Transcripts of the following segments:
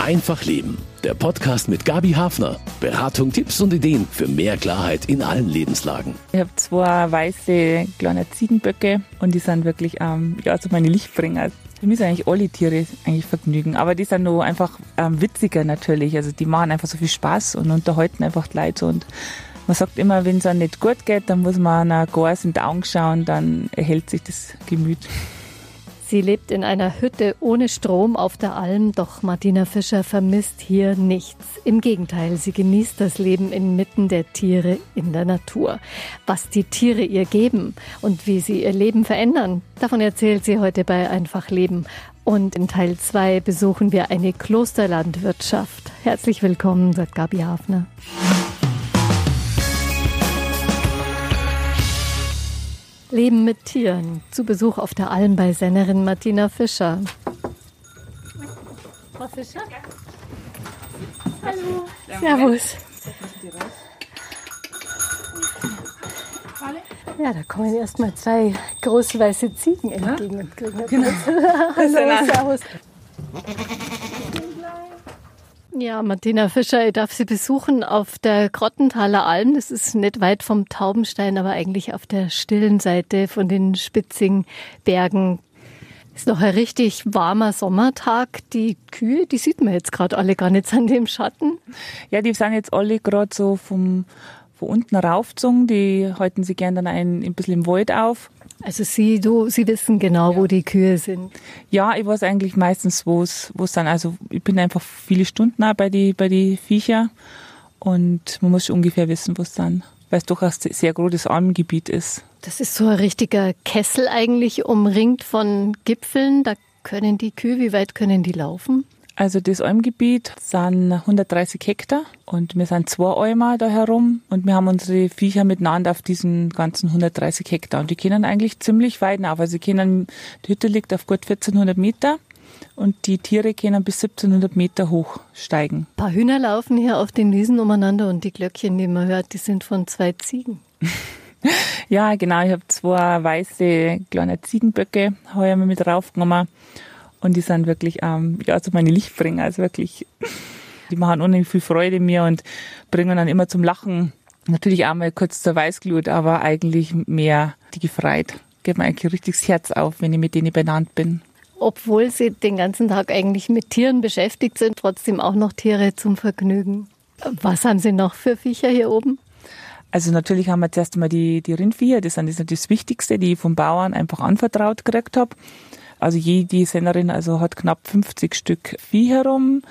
Einfach Leben. Der Podcast mit Gabi Hafner. Beratung, Tipps und Ideen für mehr Klarheit in allen Lebenslagen. Ich habe zwei weiße kleine Ziegenböcke und die sind wirklich ähm, ja, so meine Lichtbringer. Für mich sind eigentlich alle Tiere eigentlich Vergnügen, aber die sind nur einfach ähm, witziger natürlich. Also die machen einfach so viel Spaß und unterhalten einfach die Leute und man sagt immer, wenn es einem nicht gut geht, dann muss man einer Gas in die Augen schauen, dann erhält sich das Gemüt. Sie lebt in einer Hütte ohne Strom auf der Alm, doch Martina Fischer vermisst hier nichts. Im Gegenteil, sie genießt das Leben inmitten der Tiere in der Natur. Was die Tiere ihr geben und wie sie ihr Leben verändern, davon erzählt sie heute bei Einfach Leben. Und in Teil 2 besuchen wir eine Klosterlandwirtschaft. Herzlich willkommen, sagt Gabi Hafner. Leben mit Tieren. Zu Besuch auf der Alm bei Sennerin Martina Fischer. Frau Fischer? Hallo. Servus. Ja, da kommen erstmal zwei große weiße Ziegen entgegen. Ja? Genau. Hallo, servus. Ja, Martina Fischer, ich darf Sie besuchen auf der Grottenthaler Alm. Das ist nicht weit vom Taubenstein, aber eigentlich auf der stillen Seite von den Spitzingbergen. Ist noch ein richtig warmer Sommertag. Die Kühe, die sieht man jetzt gerade alle gar nicht an dem Schatten. Ja, die sind jetzt alle gerade so vom, von unten raufgezogen. Die halten sie gern dann ein, ein bisschen im Wald auf. Also Sie, du, Sie wissen genau, ja. wo die Kühe sind. Ja, ich weiß eigentlich meistens, wo es, wo es dann, also ich bin einfach viele Stunden bei die, bei die Viecher und man muss ungefähr wissen, wo es dann, weil es doch ein sehr großes Almgebiet ist. Das ist so ein richtiger Kessel eigentlich, umringt von Gipfeln. Da können die Kühe, wie weit können die laufen? Also das Almgebiet sind 130 Hektar und wir sind zwei Almer da herum und wir haben unsere Viecher miteinander auf diesen ganzen 130 Hektar und die können eigentlich ziemlich weit auf. Also können, die Hütte liegt auf gut 1400 Meter und die Tiere können bis 1700 Meter hoch steigen. Ein paar Hühner laufen hier auf den Wiesen umeinander und die Glöckchen, die man hört, die sind von zwei Ziegen. ja, genau. Ich habe zwei weiße kleine Ziegenböcke heuer mit draufgenommen und die sind wirklich, ähm, ja, so meine Lichtbringer. Also wirklich, die machen unheimlich viel Freude mir und bringen dann immer zum Lachen. Natürlich auch mal kurz zur Weißglut, aber eigentlich mehr die gefreit. Geht mir eigentlich richtig das Herz auf, wenn ich mit denen benannt bin. Obwohl sie den ganzen Tag eigentlich mit Tieren beschäftigt sind, trotzdem auch noch Tiere zum Vergnügen. Was haben Sie noch für Viecher hier oben? Also natürlich haben wir zuerst einmal die, die Rindviecher, das, sind, das das Wichtigste, die ich vom Bauern einfach anvertraut gekriegt habe. Also jede Sennerin also hat knapp 50 Stück Vieh herum.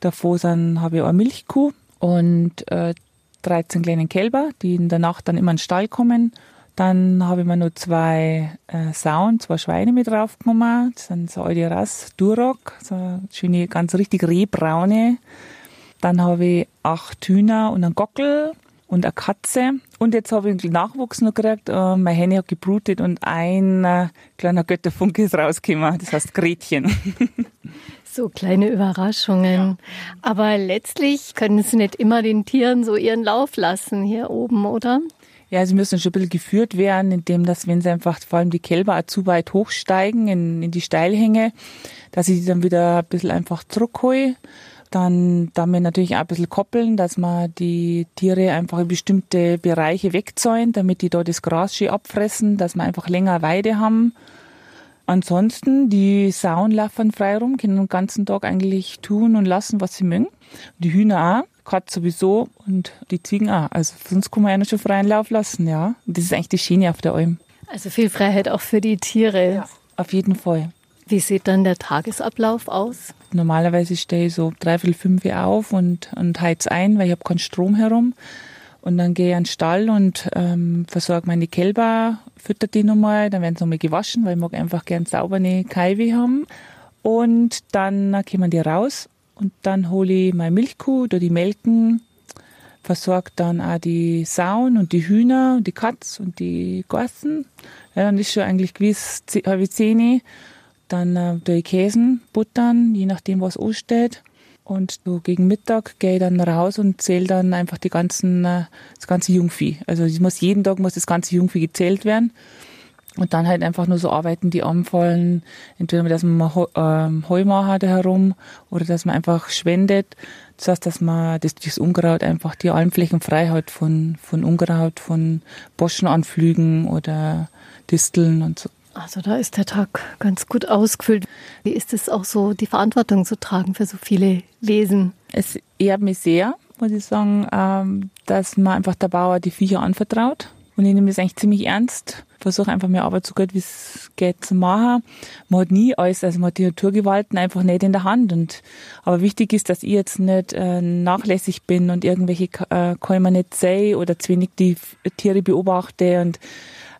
Davor habe ich eine Milchkuh und äh, 13 kleine Kälber, die in der Nacht dann immer in den Stall kommen. Dann habe ich mir noch zwei äh, Sauen, zwei Schweine mit draufgenommen. Das sind so alte Rass, Duroc, so schöne, ganz richtig rehbraune. Dann habe ich acht Hühner und einen Gockel und eine Katze. Und jetzt habe ich einen Nachwuchs noch gekriegt. Äh, meine Henne hat gebrutet und ein äh, kleiner Götterfunke ist rausgekommen. Das heißt Gretchen. So kleine Überraschungen. Ja. Aber letztlich können Sie nicht immer den Tieren so ihren Lauf lassen hier oben, oder? Ja, sie müssen schon ein bisschen geführt werden, indem dass, wenn sie einfach vor allem die Kälber auch zu weit hochsteigen in, in die Steilhänge, dass ich die dann wieder ein bisschen einfach zurückhole dann damit natürlich auch ein bisschen koppeln, dass man die Tiere einfach in bestimmte Bereiche wegzäunt, damit die dort das Gras schön abfressen, dass wir einfach länger Weide haben. Ansonsten, die Sauen laufen frei rum, können den ganzen Tag eigentlich tun und lassen, was sie mögen. Die Hühner auch, Katz sowieso und die Ziegen auch. Also sonst kann man einen schon freien Lauf lassen, ja. Und das ist eigentlich die Schiene auf der Alm. Also viel Freiheit auch für die Tiere. Ja, auf jeden Fall. Wie sieht dann der Tagesablauf aus? Normalerweise stehe ich so dreiviertel fünf auf und, und heiz ein, weil ich habe keinen Strom herum. Und dann gehe ich an den Stall und ähm, versorge meine Kälber, fütter die nochmal, dann werden sie nochmal gewaschen, weil ich mag einfach gern saubere Kaiwe haben. Und dann kommen die raus und dann hole ich meine Milchkuh oder die Melken, versorge dann auch die Sauen und die Hühner und die Katz und die Gorsen. Ja, dann ist schon eigentlich gewiss halbe zehn dann äh, tue Käsen, buttern, je nachdem, was ansteht. Und so gegen Mittag gehe ich dann raus und zähle dann einfach die ganzen, äh, das ganze Jungvieh. Also ich muss jeden Tag muss das ganze Jungvieh gezählt werden. Und dann halt einfach nur so Arbeiten, die anfallen. Entweder, dass man ähm, Heu machen da herum oder dass man einfach schwendet. Das heißt, dass man das, das Unkraut einfach die Almflächen frei hat von, von Unkraut, von Boschenanflügen oder Disteln und so. Also da ist der Tag ganz gut ausgefüllt. Wie ist es auch so, die Verantwortung zu tragen für so viele Wesen? Es ehrt mich sehr, muss ich sagen, ähm, dass man einfach der Bauer die Viecher anvertraut. Und ich nehme das eigentlich ziemlich ernst. Versuche einfach mehr Arbeit so gut wie es geht zu machen. Man hat nie alles, also man hat die Naturgewalten einfach nicht in der Hand. Und, aber wichtig ist, dass ich jetzt nicht äh, nachlässig bin und irgendwelche äh, Käume nicht sehe oder zu wenig die Tiere beobachte und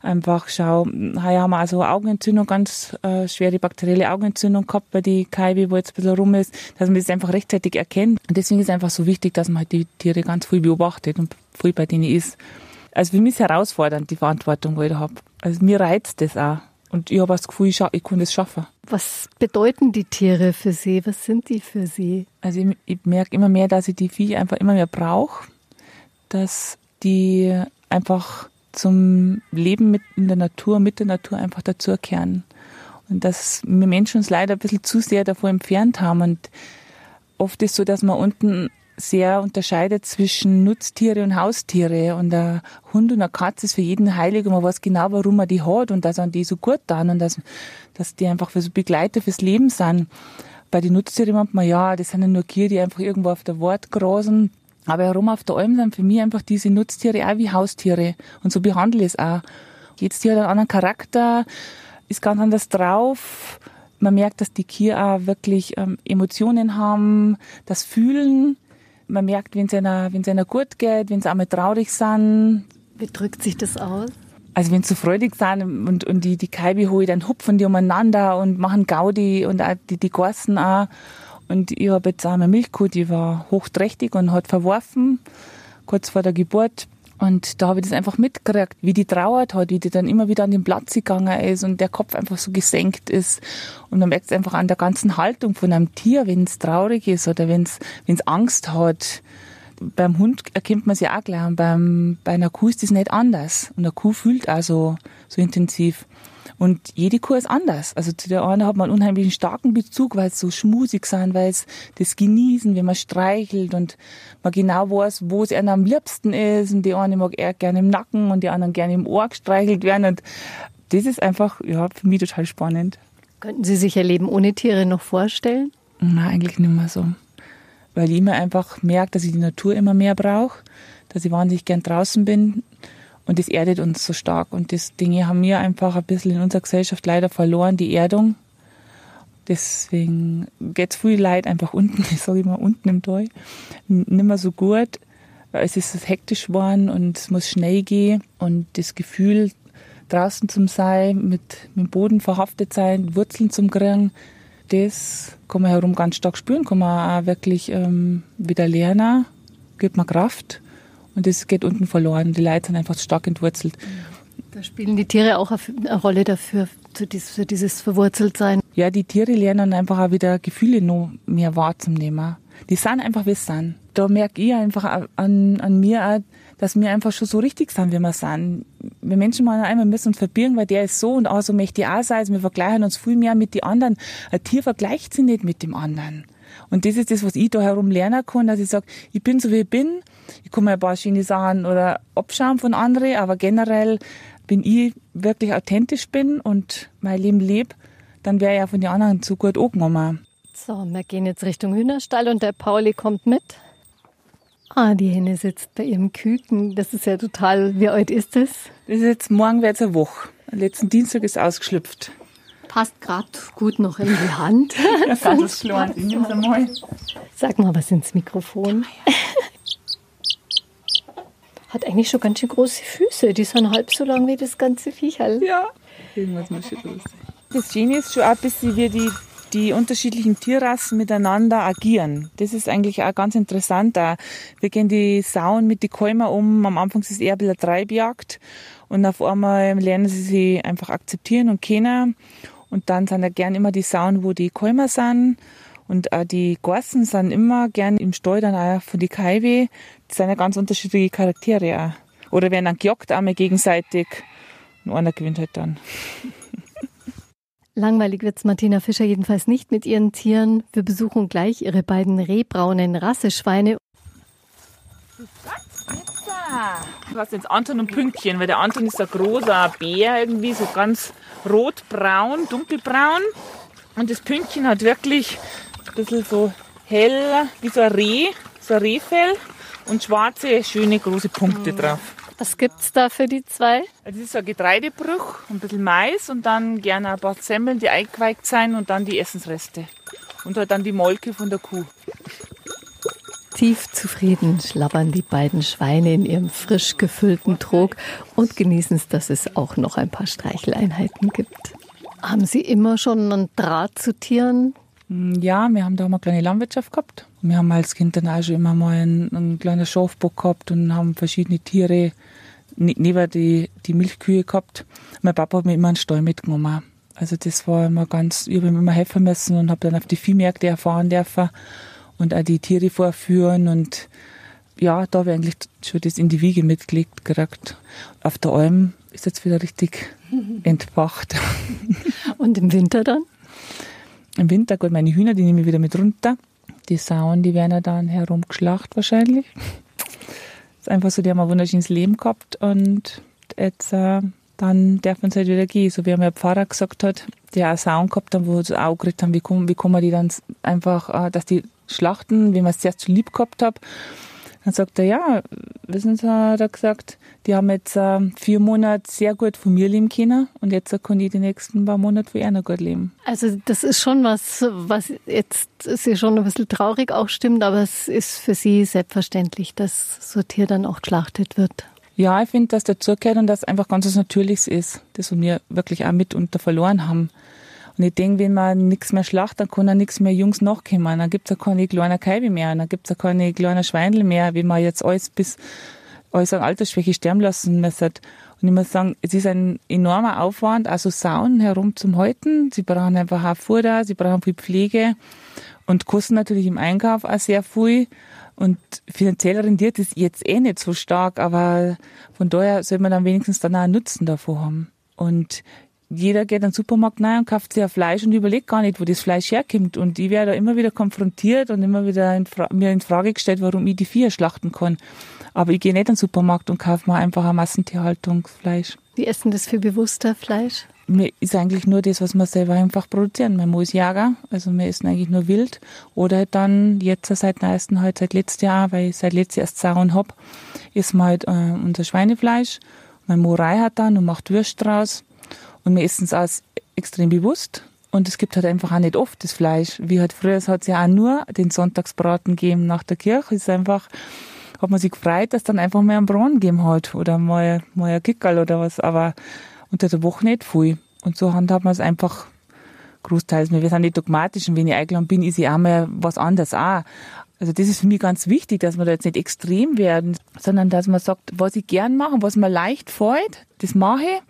einfach schau, heuer haben wir also Augenentzündung, ganz äh, schwere bakterielle Augenentzündung gehabt bei die Kaibe, wo jetzt ein bisschen rum ist, dass man das einfach rechtzeitig erkennt. Und deswegen ist es einfach so wichtig, dass man halt die Tiere ganz viel beobachtet und viel bei denen ist. Also für mich ist herausfordernd, die Verantwortung, die ich da habe. Also mir reizt das auch. Und ich habe das Gefühl, ich, ich kann das schaffen. Was bedeuten die Tiere für Sie? Was sind die für Sie? Also ich, ich merke immer mehr, dass ich die Viecher einfach immer mehr brauche. Dass die einfach zum Leben mit in der Natur, mit der Natur einfach dazukehren. Und dass wir Menschen uns leider ein bisschen zu sehr davor entfernt haben. Und oft ist so, dass man unten sehr unterscheidet zwischen Nutztiere und Haustiere. Und ein Hund und eine Katze ist für jeden heilig und man weiß genau, warum man die hat und dass man die so gut tun und dass, dass die einfach für so Begleiter fürs Leben sind. Bei den Nutztieren meint man, ja, das sind ja nur Kier, die einfach irgendwo auf der Wart grasen. Aber herum auf der Alm sind für mich einfach diese Nutztiere auch wie Haustiere. Und so behandle ich es auch. Jedes Tier hat einen anderen Charakter, ist ganz anders drauf. Man merkt, dass die Kier auch wirklich ähm, Emotionen haben, das Fühlen. Man merkt, wenn es einer, einer gut geht, wenn sie einmal traurig sind. Wie drückt sich das aus? Also wenn sie so freudig sind und, und die, die Kaibe hole, dann hupfen die umeinander und machen Gaudi und auch die, die Gorsen auch. Und ich habe jetzt auch eine Milchkuh, die war hochträchtig und hat verworfen, kurz vor der Geburt. Und da habe ich das einfach mitgekriegt, wie die trauert hat, wie die dann immer wieder an den Platz gegangen ist und der Kopf einfach so gesenkt ist. Und man merkt es einfach an der ganzen Haltung von einem Tier, wenn es traurig ist oder wenn es Angst hat. Beim Hund erkennt man es ja auch gleich. Und beim, bei einer Kuh ist das nicht anders. Und eine Kuh fühlt auch so, so intensiv. Und jede Kuh ist anders. Also zu der einen hat man einen unheimlichen starken Bezug, weil es so schmusig sind, weil es das genießen, wenn man streichelt und man genau weiß, wo es einem am liebsten ist. Und die eine mag eher gerne im Nacken und die anderen gerne im Ohr gestreichelt werden. Und das ist einfach, ja, für mich total spannend. Könnten Sie sich Ihr Leben ohne Tiere noch vorstellen? Nein, eigentlich nicht mehr so. Weil ich immer einfach merke, dass ich die Natur immer mehr brauche, dass ich wahnsinnig gern draußen bin und das erdet uns so stark. Und das Dinge haben wir einfach ein bisschen in unserer Gesellschaft leider verloren, die Erdung. Deswegen geht's viel Leid einfach unten, ich sage immer unten im Tal, nicht mehr so gut. Es ist hektisch geworden und es muss schnell gehen. Und das Gefühl, draußen zum sein, mit, mit dem Boden verhaftet sein, Wurzeln zum kriegen, das kann man herum ganz stark spüren, kann man auch wirklich ähm, wieder lernen, gibt man Kraft. Und das geht unten verloren. Die Leute sind einfach stark entwurzelt. Da spielen die Tiere auch eine Rolle dafür, für dieses Verwurzeltsein. Ja, die Tiere lernen einfach auch wieder Gefühle noch mehr wahrzunehmen. Die sind einfach, wie sie sind. Da merke ich einfach an, an mir auch, dass wir einfach schon so richtig sind, wie wir sind. Wir Menschen machen einmal müssen uns verbirgen, weil der ist so und auch so möchte ich auch sein. Also wir vergleichen uns viel mehr mit den anderen. Ein Tier vergleicht sich nicht mit dem anderen. Und das ist das, was ich da herum lernen kann, dass ich sage, ich bin so wie ich bin. Ich kann mir ein paar schöne Sachen oder abschauen von anderen, aber generell bin ich wirklich authentisch bin und mein Leben lebe, dann wäre ja von den anderen zu gut angenommen. So, wir gehen jetzt Richtung Hühnerstall und der Pauli kommt mit. Ah, die Henne sitzt bei ihrem Küken. Das ist ja total. Wie alt ist das? Das ist jetzt morgen wird es eine Woche. Letzten Dienstag ist ausgeschlüpft passt gerade gut noch in die Hand. Das ist klar. mal. Sag mal was ins Mikrofon. Hat eigentlich schon ganz schön große Füße. Die sind halb so lang wie das ganze Viecherl. Ja, irgendwas muss schon los Das Schöne ist schon ein bisschen, wie die, die unterschiedlichen Tierrassen miteinander agieren. Das ist eigentlich auch ganz interessant. Wir gehen die Sauen mit den Kälmern um. Am Anfang ist es eher ein bisschen Treibjagd. Und auf einmal lernen sie sich einfach akzeptieren und kennen. Und dann sind ja gern immer die Sauen, wo die Kälmer sind. Und auch die Gorsen sind immer gern im Stall dann auch von die Das sind ja ganz unterschiedliche Charaktere auch. Oder werden dann gejagt einmal gegenseitig. und einer gewinnt halt dann. Langweilig wird's Martina Fischer jedenfalls nicht mit ihren Tieren. Wir besuchen gleich ihre beiden rehbraunen Rasseschweine. Du hast jetzt Anton und Pünktchen, weil der Anton ist ein großer Bär, irgendwie so ganz rotbraun, dunkelbraun. Und das Pünktchen hat wirklich ein bisschen so hell, wie so ein Reh, so ein Rehfell und schwarze, schöne, große Punkte mhm. drauf. Was gibt's da für die zwei? Also das ist ein Getreidebruch, ein bisschen Mais und dann gerne ein paar Semmeln, die eingeweigt sein und dann die Essensreste. Und halt dann die Molke von der Kuh. Tief zufrieden schlabbern die beiden Schweine in ihrem frisch gefüllten Trog und genießen es, dass es auch noch ein paar Streicheleinheiten gibt. Haben Sie immer schon einen Draht zu Tieren? Ja, wir haben da mal eine kleine Landwirtschaft gehabt. Wir haben als Kind dann auch schon immer mal einen, einen kleinen Schafbock gehabt und haben verschiedene Tiere neben die, die Milchkühe gehabt. Mein Papa hat mir immer einen Stall mitgenommen. Also das war immer ganz, ich habe immer helfen müssen und habe dann auf die Viehmärkte erfahren dürfen und auch die Tiere vorführen und ja, da habe ich eigentlich schon das in die Wiege mitgelegt gekriegt. Auf der Alm ist jetzt wieder richtig entfacht. Und im Winter dann? Im Winter, gut, meine Hühner, die nehme ich wieder mit runter. Die Sauen, die werden ja dann herumgeschlacht wahrscheinlich. Ist einfach so, die haben ein wunderschönes Leben gehabt und jetzt äh, dann darf man es halt wieder gehen. So wie mir der Pfarrer gesagt hat, der auch Sauen gehabt haben, wo sie auch geredet haben, wie kommen, wie kommen die dann einfach, äh, dass die schlachten, wie man es zuerst so lieb gehabt hat. Dann sagt er, ja, wissen Sie, hat er gesagt, die haben jetzt äh, vier Monate sehr gut von mir leben können und jetzt kann ich die nächsten paar Monate von ihnen gut leben. Also das ist schon was, was jetzt Sie schon ein bisschen traurig auch stimmt, aber es ist für Sie selbstverständlich, dass so ein Tier dann auch geschlachtet wird. Ja, ich finde, dass dazugehört und dass einfach ganz was Natürliches ist, das wir wirklich auch mitunter verloren haben. Und ich denke, wenn man nichts mehr schlacht, dann kann auch nichts mehr Jungs nachkommen. Dann gibt's ja keine kleinen Kälbe mehr, dann gibt's ja keine kleinen Schweindel mehr, wie man jetzt alles bis alles an Altersschwäche sterben lassen müssen. Und ich muss sagen, es ist ein enormer Aufwand, also Sauen herum zum Halten. Sie brauchen einfach auch Futter, sie brauchen viel Pflege und kosten natürlich im Einkauf auch sehr viel. Und finanziell rendiert es jetzt eh nicht so stark, aber von daher soll man dann wenigstens dann auch einen Nutzen davon haben. Und jeder geht in den Supermarkt rein und kauft sich ein Fleisch und überlegt gar nicht, wo das Fleisch herkommt. Und ich werde da immer wieder konfrontiert und immer wieder in mir in Frage gestellt, warum ich die Vieh schlachten kann. Aber ich gehe nicht in den Supermarkt und kaufe mir einfach ein Massentierhaltungsfleisch. Wie essen das für bewusster Fleisch? Mir ist eigentlich nur das, was wir selber einfach produzieren. Mein Mann ist Jäger, also wir essen eigentlich nur wild. Oder halt dann jetzt seit neuestem, halt seit letztem Jahr, weil ich seit letztem Jahr erst Sauen hab, ist halt äh, unser Schweinefleisch. Mein Morei hat dann und macht Würst draus. Und wir essen es auch extrem bewusst. Und es gibt halt einfach auch nicht oft das Fleisch. Wie halt früher, es hat ja auch nur den Sonntagsbraten gegeben nach der Kirche. Es ist einfach, hat man sich gefreut, dass dann einfach mal einen Braten gegeben hat. Oder mal, mal ein Kickerl oder was. Aber unter der Woche nicht viel. Und so handhabt man es einfach großteils. Wir sind nicht dogmatisch und wenn ich eingeladen bin, ist ich auch mal was anderes auch. Also das ist für mich ganz wichtig, dass wir da jetzt nicht extrem werden, sondern dass man sagt, was ich gern mache, was mir leicht fällt, das mache ich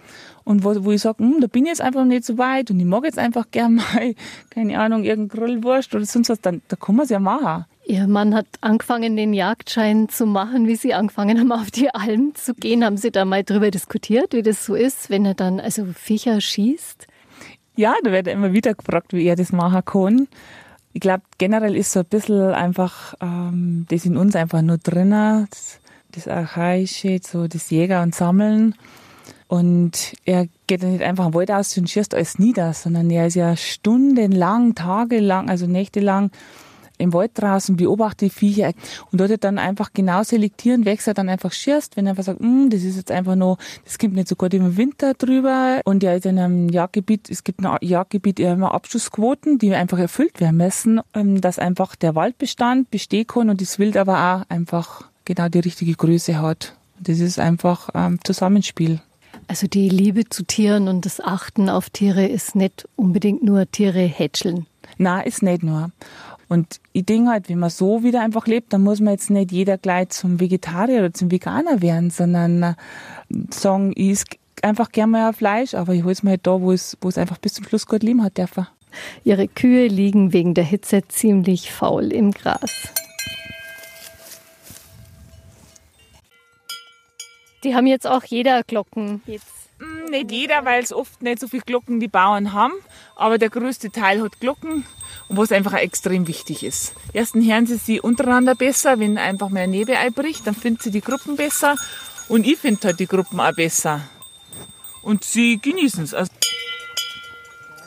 und wo, wo ich sage, hm, da bin ich jetzt einfach nicht so weit und ich mag jetzt einfach gern mal, keine Ahnung, irgendein Grillwurst oder sonst was, dann da kann man es ja machen. Ihr Mann hat angefangen, den Jagdschein zu machen, wie Sie angefangen haben, auf die Alm zu gehen. Haben Sie da mal drüber diskutiert, wie das so ist, wenn er dann also Viecher schießt? Ja, da wird er immer wieder gefragt, wie er das machen kann. Ich glaube, generell ist so ein bisschen einfach ähm, das in uns einfach nur drinnen, das, das Archaische, so das Jäger und Sammeln. Und er geht ja nicht einfach im Wald aus und schießt alles nieder, sondern er ist ja stundenlang, tagelang, also nächtelang im Wald draußen, beobachtet die Viecher und dort dann einfach genau selektieren, welches er dann einfach schießt, wenn er einfach sagt, hm, das ist jetzt einfach nur, das kommt nicht so gut im Winter drüber und ist in einem Jagdgebiet, es gibt ein Jagdgebiet immer Abschussquoten, die einfach erfüllt werden müssen, ähm, dass einfach der Waldbestand bestehen kann und das Wild aber auch einfach genau die richtige Größe hat. Das ist einfach ähm, Zusammenspiel. Also die Liebe zu Tieren und das Achten auf Tiere ist nicht unbedingt nur Tiere hätscheln. Na, ist nicht nur. Und ich denke halt, wenn man so wieder einfach lebt, dann muss man jetzt nicht jeder gleich zum Vegetarier oder zum Veganer werden, sondern äh, sagen, ich esse einfach gerne mal Fleisch, aber ich hole es mir halt da, wo es, wo es einfach bis zum Schluss gut leben hat dürfen. Ihre Kühe liegen wegen der Hitze ziemlich faul im Gras. Die haben jetzt auch jeder Glocken. Jetzt nicht jeder, weil es oft nicht so viele Glocken die Bauern haben, aber der größte Teil hat Glocken und was einfach extrem wichtig ist. Erstens hören sie sie untereinander besser, wenn einfach mehr Nebel einbricht, dann finden sie die Gruppen besser und ich finde halt die Gruppen auch besser. Und sie genießen es. Also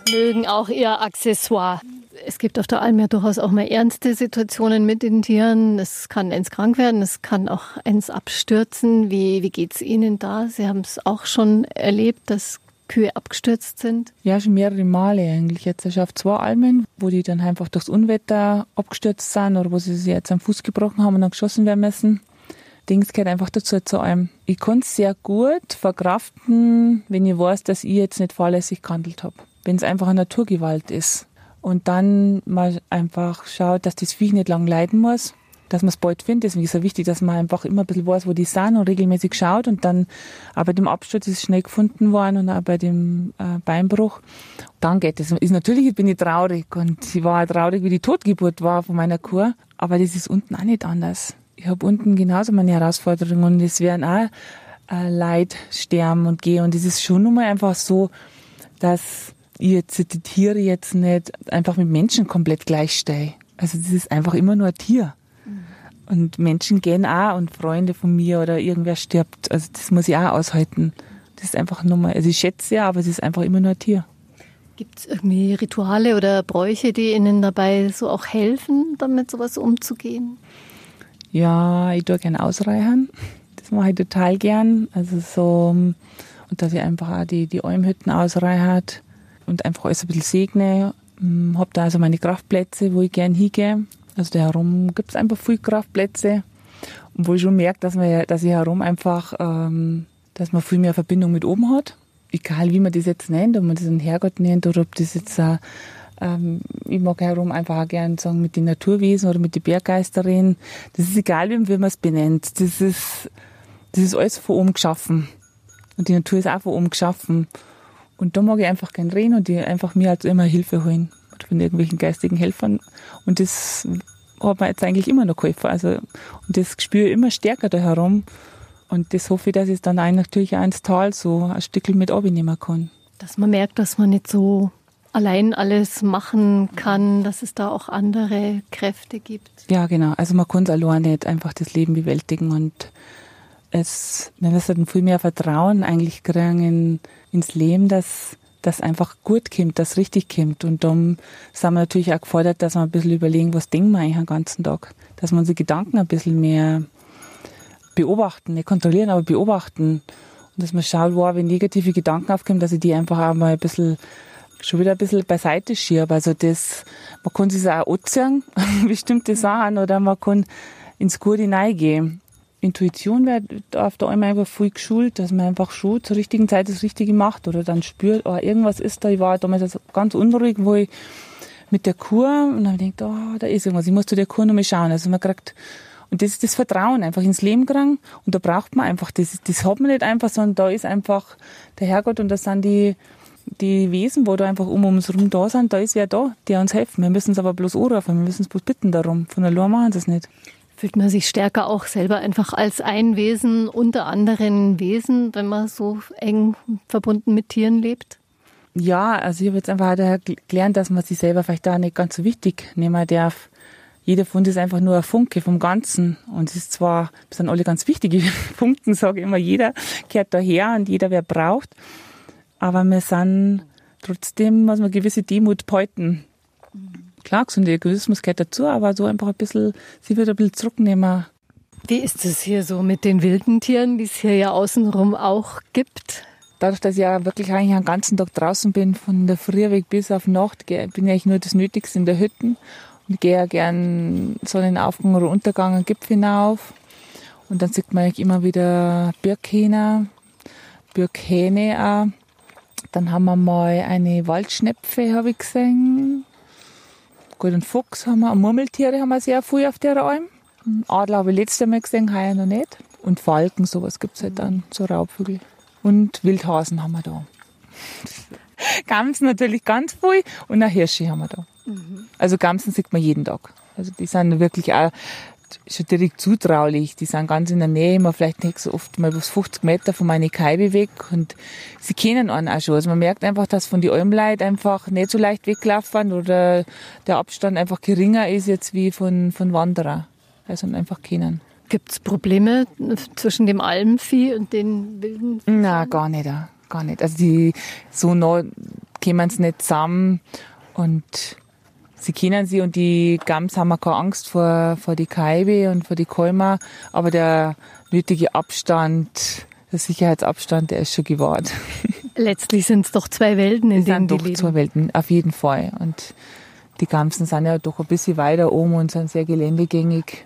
Mögen auch ihr Accessoire. Es gibt auf der Alm ja durchaus auch mal ernste Situationen mit den Tieren. Es kann eins krank werden, es kann auch eins abstürzen. Wie, wie geht es Ihnen da? Sie haben es auch schon erlebt, dass Kühe abgestürzt sind? Ja, schon mehrere Male eigentlich. Jetzt schon auf zwei Almen, wo die dann einfach durchs Unwetter abgestürzt sind oder wo sie sich jetzt am Fuß gebrochen haben und dann geschossen werden müssen. Dings gehört einfach dazu zu allem. Ich kann es sehr gut verkraften, wenn ich weiß, dass ich jetzt nicht fahrlässig gehandelt habe. Wenn es einfach eine Naturgewalt ist. Und dann mal einfach schaut, dass das Viech nicht lang leiden muss, dass man es bald findet. Deswegen ist es wichtig, dass man einfach immer ein bisschen weiß, wo die sind und regelmäßig schaut. Und dann auch bei dem Absturz ist es schnell gefunden worden und auch bei dem äh, Beinbruch. Dann geht es. Ist natürlich bin ich traurig und ich war traurig, wie die Totgeburt war von meiner Kur. Aber das ist unten auch nicht anders. Ich habe unten genauso meine Herausforderungen und es werden auch äh, Leid sterben und gehen. Und es ist schon nun mal einfach so, dass ich jetzt die Tiere jetzt nicht einfach mit Menschen komplett gleichstehe. Also das ist einfach immer nur ein Tier. Und Menschen gehen auch und Freunde von mir oder irgendwer stirbt. Also das muss ich auch aushalten. Das ist einfach nur mal, also ich schätze ja, aber es ist einfach immer nur ein Tier. Gibt es irgendwie Rituale oder Bräuche, die Ihnen dabei so auch helfen, damit sowas umzugehen? Ja, ich tue gerne ausreichern. Das mache ich total gern. Also so, und dass ich einfach auch die, die Almhütten ausreichert und einfach alles ein bisschen segne. Hm, hab da also meine Kraftplätze, wo ich gern hingehe. Also da herum gibt es einfach viele Kraftplätze. Und wo ich schon merke, dass, man, dass ich herum einfach, ähm, dass man viel mehr Verbindung mit oben hat. Egal wie man das jetzt nennt, ob man das einen Herrgott nennt oder ob das jetzt äh, ähm, ich mag herum einfach auch gern sagen mit den Naturwesen oder mit den Berggeisterin. Das ist egal, wie man es benennt. Das ist, das ist alles von oben geschaffen. Und die Natur ist auch von oben geschaffen. Und da mag ich einfach gern reden und die einfach mir halt immer Hilfe holen von irgendwelchen geistigen Helfern. Und das hat mir jetzt eigentlich immer noch geholfen. Also, und das spüre ich immer stärker da herum. Und das hoffe ich, dass ich es dann auch natürlich auch ins Tal so ein Stückchen mit abnehmen kann. Dass man merkt, dass man nicht so allein alles machen kann, dass es da auch andere Kräfte gibt. Ja, genau. Also man kann es allein nicht einfach das Leben bewältigen und es, wenn wir dann viel mehr Vertrauen eigentlich kriegen in, ins Leben, dass das einfach gut kommt, das richtig kommt. Und dann sind wir natürlich auch gefordert, dass wir ein bisschen überlegen, was denken wir eigentlich den ganzen Tag. Dass wir unsere Gedanken ein bisschen mehr beobachten, nicht kontrollieren, aber beobachten. Und dass man schaut, wow, wenn negative Gedanken aufkommen, dass ich die einfach auch mal ein bisschen, schon wieder ein bisschen beiseite schiebe. Also das, man kann sich auch anziehen, bestimmte Sachen, oder man kann ins Gute hineingehen. Intuition wird auf der einmal einfach viel geschult, dass man einfach schon zur richtigen Zeit das Richtige macht oder dann spürt, oh, irgendwas ist da. Ich war damals ganz unruhig, wo ich mit der Kur und dann denkt, oh, da ist irgendwas, ich muss zu der Kur nochmal schauen. Also man kriegt, und das ist das Vertrauen einfach ins Leben gegangen und da braucht man einfach, das, das hat man nicht einfach, sondern da ist einfach der Herrgott und das sind die, die Wesen, wo da einfach um uns herum da sind, da ist wer da, der uns helfen. Wir müssen es aber bloß anrufen, wir müssen es bloß bitten darum. Von allein machen sie es nicht fühlt man sich stärker auch selber einfach als ein Wesen unter anderen Wesen, wenn man so eng verbunden mit Tieren lebt? Ja, also ich habe jetzt einfach gelernt, dass man sich selber vielleicht da nicht ganz so wichtig nehmen darf. Jeder Fund ist einfach nur ein Funke vom Ganzen. Und es ist zwar, das sind alle ganz wichtige Funken, sage ich immer, jeder gehört daher und jeder, wer braucht. Aber wir sind trotzdem, muss man gewisse Demut behalten. Klar, gesunder Egoismus gehört dazu, aber so einfach ein bisschen, sie wird ein bisschen zurücknehmen. Wie ist es hier so mit den wilden Tieren, die es hier ja außenrum auch gibt? Dadurch, dass ich ja wirklich eigentlich den ganzen Tag draußen bin, von der Früh weg bis auf Nacht, bin ich eigentlich nur das Nötigste in der Hütte und gehe ja gern Sonnenaufgang oder Untergang einen Gipfel hinauf. Und dann sieht man eigentlich immer wieder Birkhähner, Birkhähne auch. Dann haben wir mal eine Waldschnepfe, habe ich gesehen. Gut, einen Fuchs haben wir, und Murmeltiere haben wir sehr viel auf der Alm. Adler habe ich letztes Mal gesehen, heuer noch nicht. Und Falken, sowas gibt es halt dann, so Raubvögel. Und Wildhasen haben wir da. Gamsen natürlich ganz viel und auch Hirsche haben wir da. Mhm. Also Gamsen sieht man jeden Tag. Also die sind wirklich auch schon direkt zutraulich. Die sind ganz in der Nähe, immer vielleicht nicht so oft mal bis 50 Meter von meiner Kaibe weg und sie kennen einen auch schon. Also man merkt einfach, dass von die Almleit einfach nicht so leicht weglaufen oder der Abstand einfach geringer ist jetzt wie von, von Wanderer. Also einfach kennen. Gibt es Probleme zwischen dem Almvieh und den wilden Vieh? Na, gar nicht, gar nicht. Also die so nah kommen sie nicht zusammen und sie kennen sie und die Gams haben keine Angst vor, vor die Kaibe und vor die Kolmer, aber der nötige Abstand, der Sicherheitsabstand, der ist schon gewahrt. Letztlich sind es doch zwei Welten, in es denen sind die doch leben. zwei Welten, auf jeden Fall. Und die Gamsen sind ja doch ein bisschen weiter oben und sind sehr geländegängig.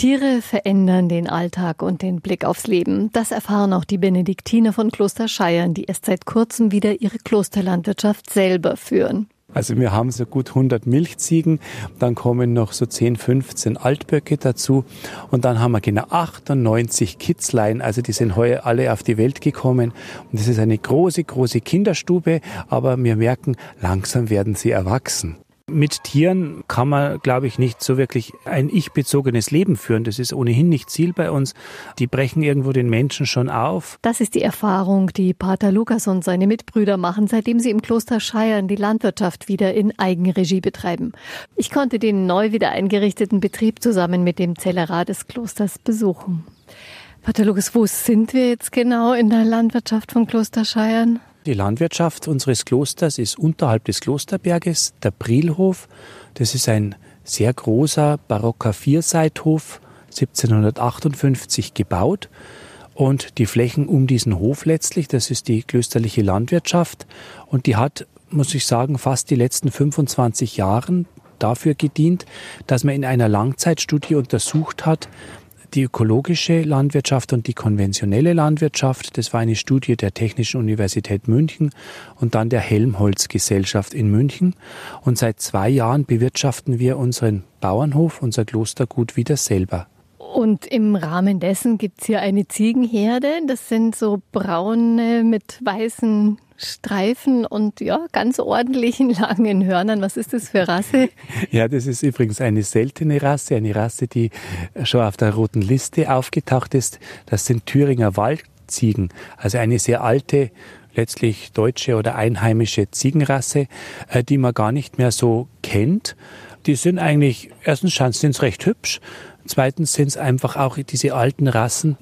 Tiere verändern den Alltag und den Blick aufs Leben. Das erfahren auch die Benediktiner von Kloster Scheiern, die erst seit kurzem wieder ihre Klosterlandwirtschaft selber führen. Also wir haben so gut 100 Milchziegen, dann kommen noch so 10, 15 Altböcke dazu und dann haben wir genau 98 Kitzlein, also die sind heuer alle auf die Welt gekommen und das ist eine große, große Kinderstube, aber wir merken, langsam werden sie erwachsen. Mit Tieren kann man, glaube ich, nicht so wirklich ein ich-bezogenes Leben führen. Das ist ohnehin nicht Ziel bei uns. Die brechen irgendwo den Menschen schon auf. Das ist die Erfahrung, die Pater Lukas und seine Mitbrüder machen, seitdem sie im Kloster Scheiern die Landwirtschaft wieder in Eigenregie betreiben. Ich konnte den neu wieder eingerichteten Betrieb zusammen mit dem Zellerat des Klosters besuchen. Pater Lukas, wo sind wir jetzt genau in der Landwirtschaft vom Kloster Scheiern? Die Landwirtschaft unseres Klosters ist unterhalb des Klosterberges der Brilhof. Das ist ein sehr großer barocker Vierseithof, 1758 gebaut. Und die Flächen um diesen Hof letztlich, das ist die klösterliche Landwirtschaft. Und die hat, muss ich sagen, fast die letzten 25 Jahren dafür gedient, dass man in einer Langzeitstudie untersucht hat, die ökologische Landwirtschaft und die konventionelle Landwirtschaft. Das war eine Studie der Technischen Universität München und dann der Helmholtz Gesellschaft in München. Und seit zwei Jahren bewirtschaften wir unseren Bauernhof, unser Klostergut wieder selber. Und im Rahmen dessen gibt es hier eine Ziegenherde. Das sind so braune mit weißen Streifen und ja, ganz ordentlichen langen Hörnern. Was ist das für Rasse? Ja, das ist übrigens eine seltene Rasse, eine Rasse, die schon auf der roten Liste aufgetaucht ist. Das sind Thüringer Waldziegen, also eine sehr alte, letztlich deutsche oder einheimische Ziegenrasse, äh, die man gar nicht mehr so kennt. Die sind eigentlich, erstens sind sie recht hübsch, Zweitens sind es einfach auch diese alten Rassen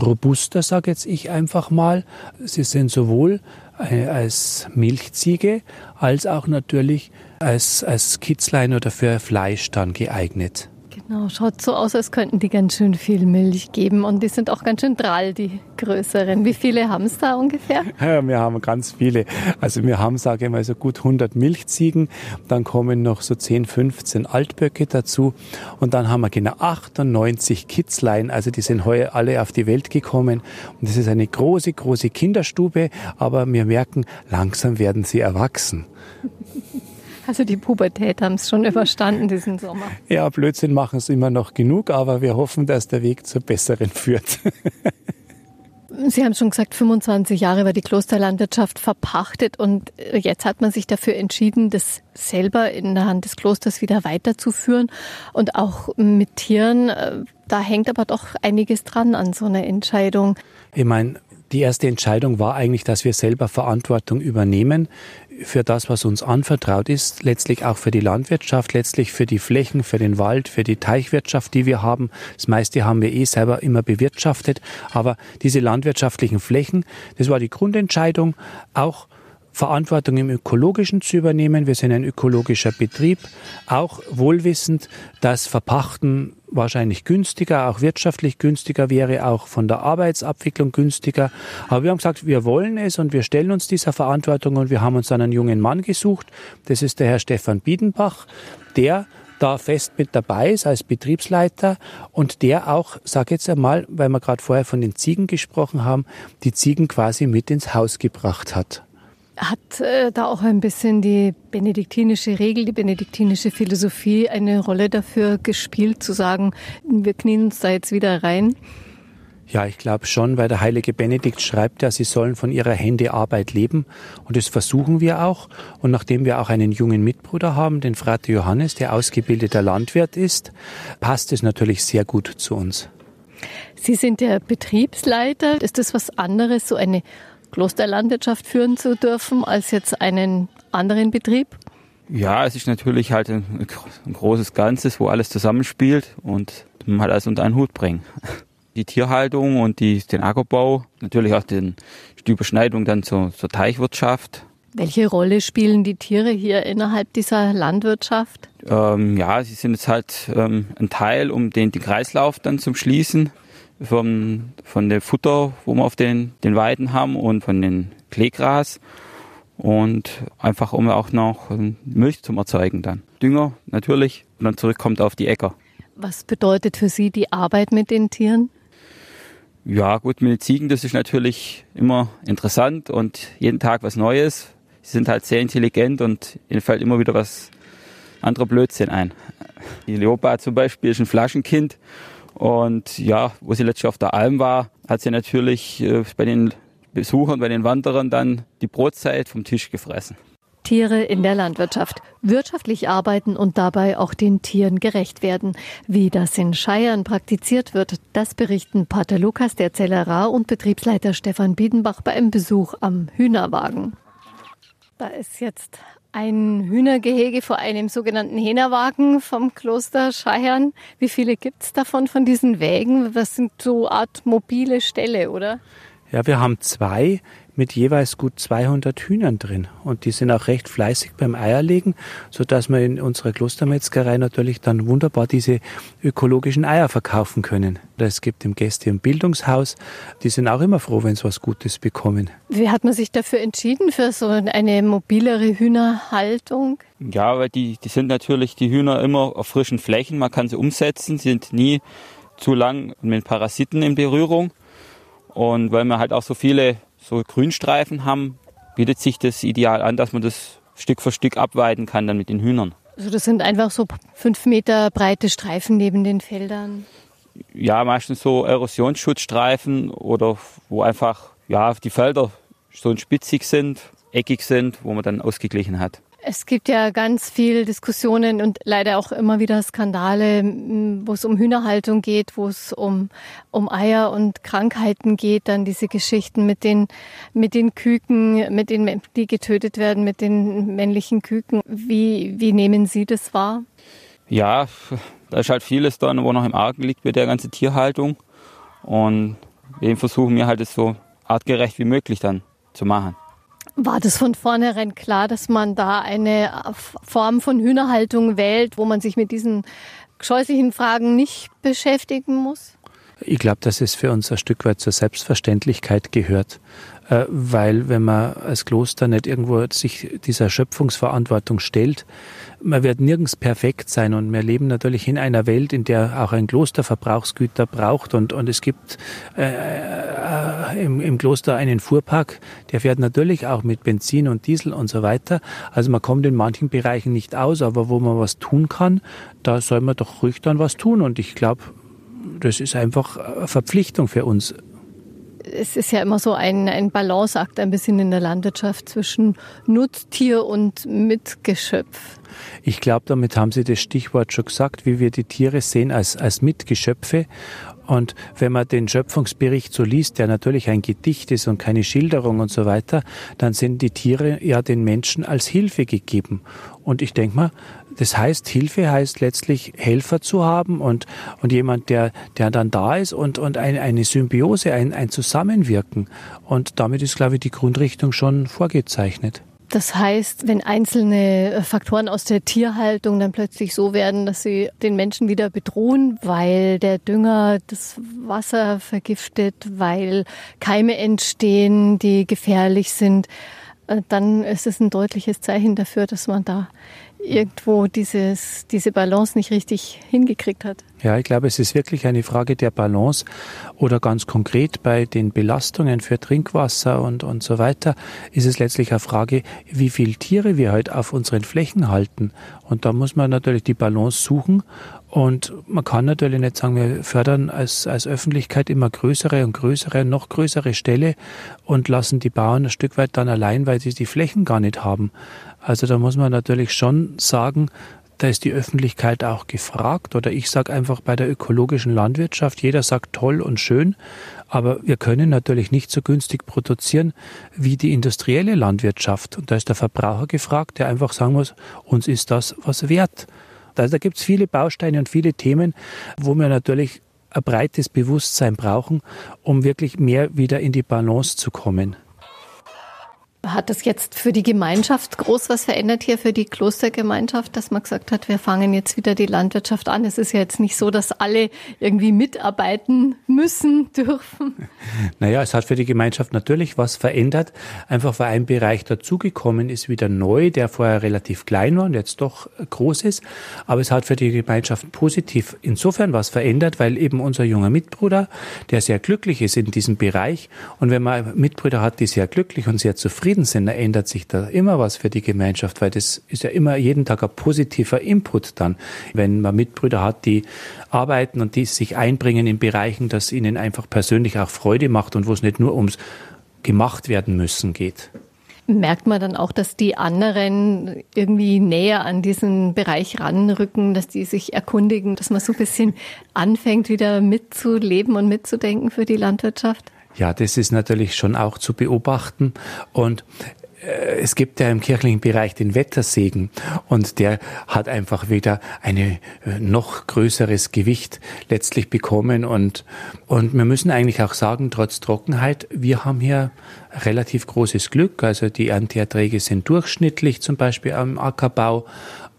robuster, sage jetzt ich einfach mal. Sie sind sowohl als Milchziege als auch natürlich als, als Kitzlein oder für Fleisch dann geeignet. Genau, schaut so aus, als könnten die ganz schön viel Milch geben und die sind auch ganz schön drall, die größeren. Wie viele haben es da ungefähr? Ja, wir haben ganz viele. Also wir haben, sage ich mal, so gut 100 Milchziegen, dann kommen noch so 10, 15 Altböcke dazu und dann haben wir genau 98 Kitzlein, also die sind heuer alle auf die Welt gekommen und das ist eine große, große Kinderstube, aber wir merken, langsam werden sie erwachsen. Also die Pubertät haben es schon überstanden diesen Sommer. Ja, Blödsinn machen es immer noch genug, aber wir hoffen, dass der Weg zur besseren führt. Sie haben schon gesagt, 25 Jahre war die Klosterlandwirtschaft verpachtet und jetzt hat man sich dafür entschieden, das selber in der Hand des Klosters wieder weiterzuführen und auch mit Tieren. Äh, da hängt aber doch einiges dran an so einer Entscheidung. Ich meine, die erste Entscheidung war eigentlich, dass wir selber Verantwortung übernehmen für das, was uns anvertraut ist, letztlich auch für die Landwirtschaft, letztlich für die Flächen, für den Wald, für die Teichwirtschaft, die wir haben. Das meiste haben wir eh selber immer bewirtschaftet. Aber diese landwirtschaftlichen Flächen, das war die Grundentscheidung, auch Verantwortung im Ökologischen zu übernehmen. Wir sind ein ökologischer Betrieb, auch wohlwissend, dass Verpachten wahrscheinlich günstiger, auch wirtschaftlich günstiger wäre, auch von der Arbeitsabwicklung günstiger. Aber wir haben gesagt, wir wollen es und wir stellen uns dieser Verantwortung und wir haben uns dann einen jungen Mann gesucht. Das ist der Herr Stefan Biedenbach, der da fest mit dabei ist als Betriebsleiter und der auch, sag jetzt einmal, weil wir gerade vorher von den Ziegen gesprochen haben, die Ziegen quasi mit ins Haus gebracht hat. Hat äh, da auch ein bisschen die benediktinische Regel, die benediktinische Philosophie eine Rolle dafür gespielt, zu sagen, wir knien uns da jetzt wieder rein? Ja, ich glaube schon, weil der heilige Benedikt schreibt ja, sie sollen von ihrer Hände Arbeit leben. Und das versuchen wir auch. Und nachdem wir auch einen jungen Mitbruder haben, den Frater Johannes, der ausgebildeter Landwirt ist, passt es natürlich sehr gut zu uns. Sie sind der Betriebsleiter. Ist das was anderes, so eine Klosterlandwirtschaft führen zu dürfen, als jetzt einen anderen Betrieb? Ja, es ist natürlich halt ein, ein großes Ganzes, wo alles zusammenspielt und man halt alles unter einen Hut bringen die Tierhaltung und die, den Ackerbau, natürlich auch den, die Überschneidung dann zur, zur Teichwirtschaft. Welche Rolle spielen die Tiere hier innerhalb dieser Landwirtschaft? Ähm, ja, sie sind jetzt halt ähm, ein Teil, um den, den Kreislauf dann zum Schließen von, von dem Futter, wo wir auf den, den Weiden haben und von den Kleegras und einfach um auch noch Milch zum Erzeugen dann. Dünger natürlich und dann zurückkommt auf die Äcker. Was bedeutet für Sie die Arbeit mit den Tieren? Ja, gut, mit den Ziegen, das ist natürlich immer interessant und jeden Tag was Neues. Sie sind halt sehr intelligent und ihnen fällt immer wieder was anderer Blödsinn ein. Die Leopa zum Beispiel ist ein Flaschenkind und ja, wo sie letztlich auf der Alm war, hat sie natürlich äh, bei den Besuchern, bei den Wanderern dann die Brotzeit vom Tisch gefressen. Tiere in der Landwirtschaft. Wirtschaftlich arbeiten und dabei auch den Tieren gerecht werden. Wie das in Scheiern praktiziert wird, das berichten Pater Lukas der Zellerar und Betriebsleiter Stefan Biedenbach bei einem Besuch am Hühnerwagen. Da ist jetzt ein Hühnergehege vor einem sogenannten Hähnerwagen vom Kloster Scheiern. Wie viele gibt es davon, von diesen Wägen? Das sind so Art mobile Ställe, oder? Ja, wir haben zwei mit jeweils gut 200 Hühnern drin. Und die sind auch recht fleißig beim Eierlegen, so dass wir in unserer Klostermetzgerei natürlich dann wunderbar diese ökologischen Eier verkaufen können. Es gibt im Gäste- und Bildungshaus, die sind auch immer froh, wenn sie was Gutes bekommen. Wie hat man sich dafür entschieden, für so eine mobilere Hühnerhaltung? Ja, weil die, die sind natürlich, die Hühner immer auf frischen Flächen, man kann sie umsetzen, sind nie zu lang mit Parasiten in Berührung. Und weil wir halt auch so viele so Grünstreifen haben, bietet sich das ideal an, dass man das Stück für Stück abweiden kann dann mit den Hühnern. Also das sind einfach so fünf Meter breite Streifen neben den Feldern? Ja, meistens so Erosionsschutzstreifen oder wo einfach ja, die Felder so spitzig sind, eckig sind, wo man dann ausgeglichen hat. Es gibt ja ganz viel Diskussionen und leider auch immer wieder Skandale, wo es um Hühnerhaltung geht, wo es um, um Eier und Krankheiten geht, dann diese Geschichten mit den, mit den Küken, mit den, die getötet werden, mit den männlichen Küken. Wie, wie nehmen Sie das wahr? Ja, da ist halt vieles dann, wo noch im Argen liegt mit der ganzen Tierhaltung. Und wir versuchen wir halt es so artgerecht wie möglich dann zu machen. War das von vornherein klar, dass man da eine Form von Hühnerhaltung wählt, wo man sich mit diesen scheußlichen Fragen nicht beschäftigen muss? Ich glaube, dass es für uns ein Stück weit zur Selbstverständlichkeit gehört. Äh, weil wenn man als Kloster nicht irgendwo sich dieser Schöpfungsverantwortung stellt, man wird nirgends perfekt sein und wir leben natürlich in einer Welt, in der auch ein Kloster Verbrauchsgüter braucht und, und es gibt äh, äh, im, im Kloster einen Fuhrpark, der fährt natürlich auch mit Benzin und Diesel und so weiter. Also man kommt in manchen Bereichen nicht aus, aber wo man was tun kann, da soll man doch ruhig dann was tun und ich glaube, das ist einfach eine Verpflichtung für uns es ist ja immer so ein, ein Balanceakt ein bisschen in der Landwirtschaft zwischen Nutztier und Mitgeschöpf. Ich glaube, damit haben Sie das Stichwort schon gesagt, wie wir die Tiere sehen als, als Mitgeschöpfe. Und wenn man den Schöpfungsbericht so liest, der natürlich ein Gedicht ist und keine Schilderung und so weiter, dann sind die Tiere ja den Menschen als Hilfe gegeben. Und ich denke mal, das heißt, Hilfe heißt letztlich Helfer zu haben und, und jemand, der, der dann da ist und, und eine, eine Symbiose, ein, ein Zusammenwirken. Und damit ist, glaube ich, die Grundrichtung schon vorgezeichnet. Das heißt, wenn einzelne Faktoren aus der Tierhaltung dann plötzlich so werden, dass sie den Menschen wieder bedrohen, weil der Dünger das Wasser vergiftet, weil Keime entstehen, die gefährlich sind, äh, dann ist es ein deutliches Zeichen dafür, dass man da irgendwo dieses, diese Balance nicht richtig hingekriegt hat. Ja, ich glaube, es ist wirklich eine Frage der Balance oder ganz konkret bei den Belastungen für Trinkwasser und, und so weiter ist es letztlich eine Frage, wie viele Tiere wir halt auf unseren Flächen halten. Und da muss man natürlich die Balance suchen und man kann natürlich nicht sagen, wir fördern als, als Öffentlichkeit immer größere und größere, noch größere Ställe und lassen die Bauern ein Stück weit dann allein, weil sie die Flächen gar nicht haben. Also da muss man natürlich schon sagen, da ist die Öffentlichkeit auch gefragt oder ich sage einfach bei der ökologischen Landwirtschaft, jeder sagt toll und schön, aber wir können natürlich nicht so günstig produzieren wie die industrielle Landwirtschaft. Und da ist der Verbraucher gefragt, der einfach sagen muss, uns ist das was wert. Also da gibt es viele Bausteine und viele Themen, wo wir natürlich ein breites Bewusstsein brauchen, um wirklich mehr wieder in die Balance zu kommen. Hat das jetzt für die Gemeinschaft groß was verändert hier für die Klostergemeinschaft, dass man gesagt hat, wir fangen jetzt wieder die Landwirtschaft an? Es ist ja jetzt nicht so, dass alle irgendwie mitarbeiten müssen, dürfen. Naja, es hat für die Gemeinschaft natürlich was verändert, einfach weil ein Bereich dazugekommen ist, wieder neu, der vorher relativ klein war und jetzt doch groß ist. Aber es hat für die Gemeinschaft positiv insofern was verändert, weil eben unser junger Mitbruder, der sehr glücklich ist in diesem Bereich und wenn man Mitbrüder hat, die sehr glücklich und sehr zufrieden sind, da ändert sich da immer was für die Gemeinschaft, weil das ist ja immer jeden Tag ein positiver Input dann, wenn man Mitbrüder hat, die arbeiten und die sich einbringen in Bereichen, das ihnen einfach persönlich auch Freude macht und wo es nicht nur ums gemacht werden müssen geht. Merkt man dann auch, dass die anderen irgendwie näher an diesen Bereich ranrücken, dass die sich erkundigen, dass man so ein bisschen anfängt, wieder mitzuleben und mitzudenken für die Landwirtschaft? Ja, das ist natürlich schon auch zu beobachten. Und äh, es gibt ja im kirchlichen Bereich den Wettersegen. Und der hat einfach wieder eine äh, noch größeres Gewicht letztlich bekommen. Und, und wir müssen eigentlich auch sagen, trotz Trockenheit, wir haben hier relativ großes Glück. Also die Ernteerträge sind durchschnittlich zum Beispiel am Ackerbau.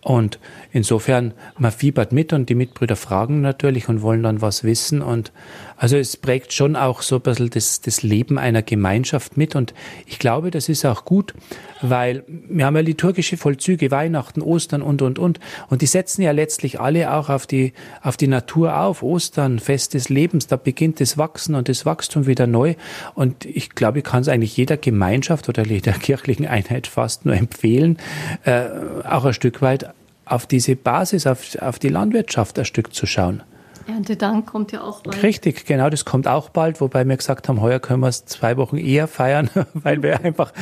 Und insofern, man fiebert mit und die Mitbrüder fragen natürlich und wollen dann was wissen. Und also es prägt schon auch so ein bisschen das, das Leben einer Gemeinschaft mit. Und ich glaube, das ist auch gut, weil wir haben ja liturgische Vollzüge, Weihnachten, Ostern und, und, und. Und die setzen ja letztlich alle auch auf die, auf die Natur auf. Ostern, Fest des Lebens, da beginnt das Wachsen und das Wachstum wieder neu. Und ich glaube, ich kann es eigentlich jeder Gemeinschaft oder jeder kirchlichen Einheit fast nur empfehlen, äh, auch ein Stück weit auf diese Basis, auf, auf die Landwirtschaft ein Stück zu schauen. Erntedank kommt ja auch bald. Richtig, genau, das kommt auch bald, wobei wir gesagt haben, heuer können wir es zwei Wochen eher feiern, weil wir einfach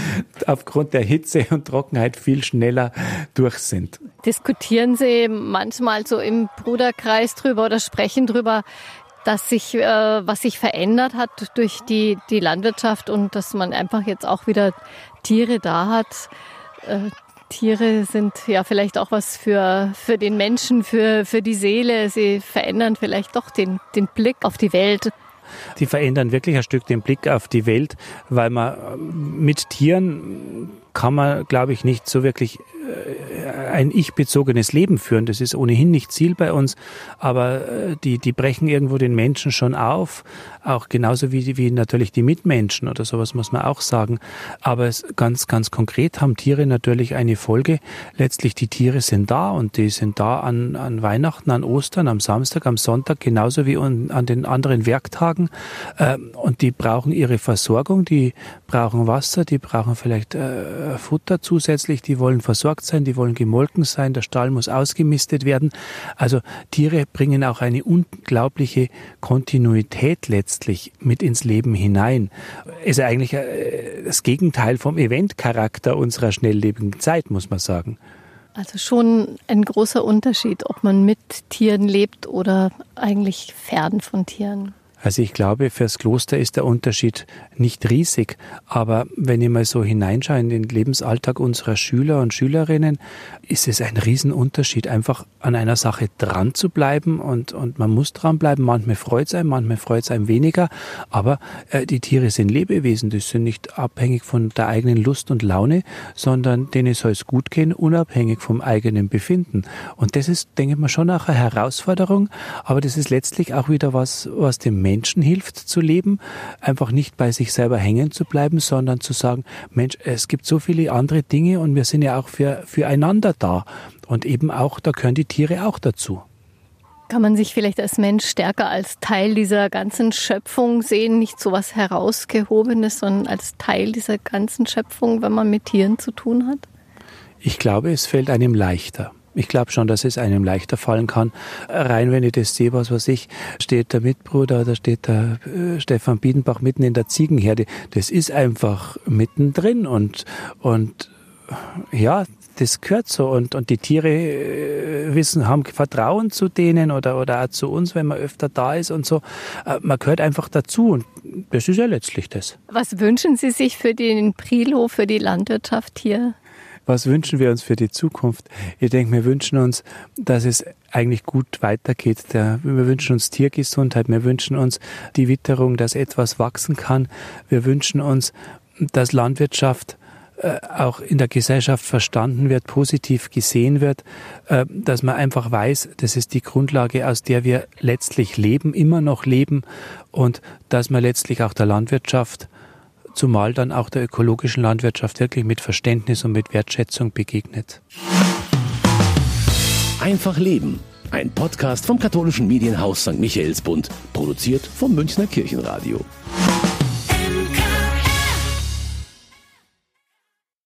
aufgrund der Hitze und Trockenheit viel schneller durch sind. Diskutieren Sie manchmal so im Bruderkreis drüber oder sprechen drüber, dass sich, äh, was sich verändert hat durch die, die Landwirtschaft und dass man einfach jetzt auch wieder Tiere da hat, äh, Tiere sind ja vielleicht auch was für, für den Menschen, für, für die Seele. Sie verändern vielleicht doch den, den Blick auf die Welt. Die verändern wirklich ein Stück den Blick auf die Welt, weil man mit Tieren kann man, glaube ich, nicht so wirklich äh, ein ich-bezogenes Leben führen. Das ist ohnehin nicht Ziel bei uns, aber äh, die, die brechen irgendwo den Menschen schon auf, auch genauso wie, wie natürlich die Mitmenschen oder sowas muss man auch sagen. Aber es ganz, ganz konkret haben Tiere natürlich eine Folge. Letztlich die Tiere sind da und die sind da an, an Weihnachten, an Ostern, am Samstag, am Sonntag, genauso wie an, den anderen Werktagen. Ähm, und die brauchen ihre Versorgung, die brauchen Wasser, die brauchen vielleicht äh, Futter zusätzlich, die wollen versorgt sein, die wollen gemolken sein, der Stall muss ausgemistet werden. Also Tiere bringen auch eine unglaubliche Kontinuität letztlich mit ins Leben hinein. Ist eigentlich äh, das Gegenteil vom Eventcharakter unserer schnelllebigen Zeit, muss man sagen. Also schon ein großer Unterschied, ob man mit Tieren lebt oder eigentlich fern von Tieren. Also ich glaube, fürs Kloster ist der Unterschied nicht riesig. Aber wenn ich mal so hineinschaue in den Lebensalltag unserer Schüler und Schülerinnen, ist es ein Riesenunterschied, einfach an einer Sache dran zu bleiben und, und man muss dranbleiben. Manchmal freut es einem, manchmal freut es einem weniger. Aber äh, die Tiere sind Lebewesen, die sind nicht abhängig von der eigenen Lust und Laune, sondern denen soll es gut gehen, unabhängig vom eigenen Befinden. Und das ist, denke ich mal, schon auch eine Herausforderung. Aber das ist letztlich auch wieder was, was dem Menschen hilft zu leben, einfach nicht bei sich selber hängen zu bleiben, sondern zu sagen, Mensch, es gibt so viele andere Dinge und wir sind ja auch für, füreinander da. Und eben auch, da gehören die Tiere auch dazu. Kann man sich vielleicht als Mensch stärker als Teil dieser ganzen Schöpfung sehen, nicht so was herausgehobenes, sondern als Teil dieser ganzen Schöpfung, wenn man mit Tieren zu tun hat? Ich glaube, es fällt einem leichter. Ich glaube schon, dass es einem leichter fallen kann. Rein, wenn ich das sehe, was weiß ich, steht der Mitbruder, da steht der äh, Stefan Biedenbach mitten in der Ziegenherde. Das ist einfach mittendrin und, und ja, das gehört so und, und die Tiere äh, wissen, haben Vertrauen zu denen oder, oder auch zu uns, wenn man öfter da ist und so. Äh, man gehört einfach dazu und das ist ja letztlich das. Was wünschen Sie sich für den Prilo, für die Landwirtschaft hier? Was wünschen wir uns für die Zukunft? Ich denke, wir wünschen uns, dass es eigentlich gut weitergeht. wir wünschen uns Tiergesundheit. Wir wünschen uns die Witterung, dass etwas wachsen kann. Wir wünschen uns, dass Landwirtschaft äh, auch in der Gesellschaft verstanden wird, positiv gesehen wird, äh, dass man einfach weiß, das ist die Grundlage, aus der wir letztlich leben, immer noch leben und dass man letztlich auch der Landwirtschaft, zumal dann auch der ökologischen Landwirtschaft wirklich mit Verständnis und mit Wertschätzung begegnet. Einfach leben. Ein Podcast vom katholischen Medienhaus St. Michaelsbund, produziert vom Münchner Kirchenradio.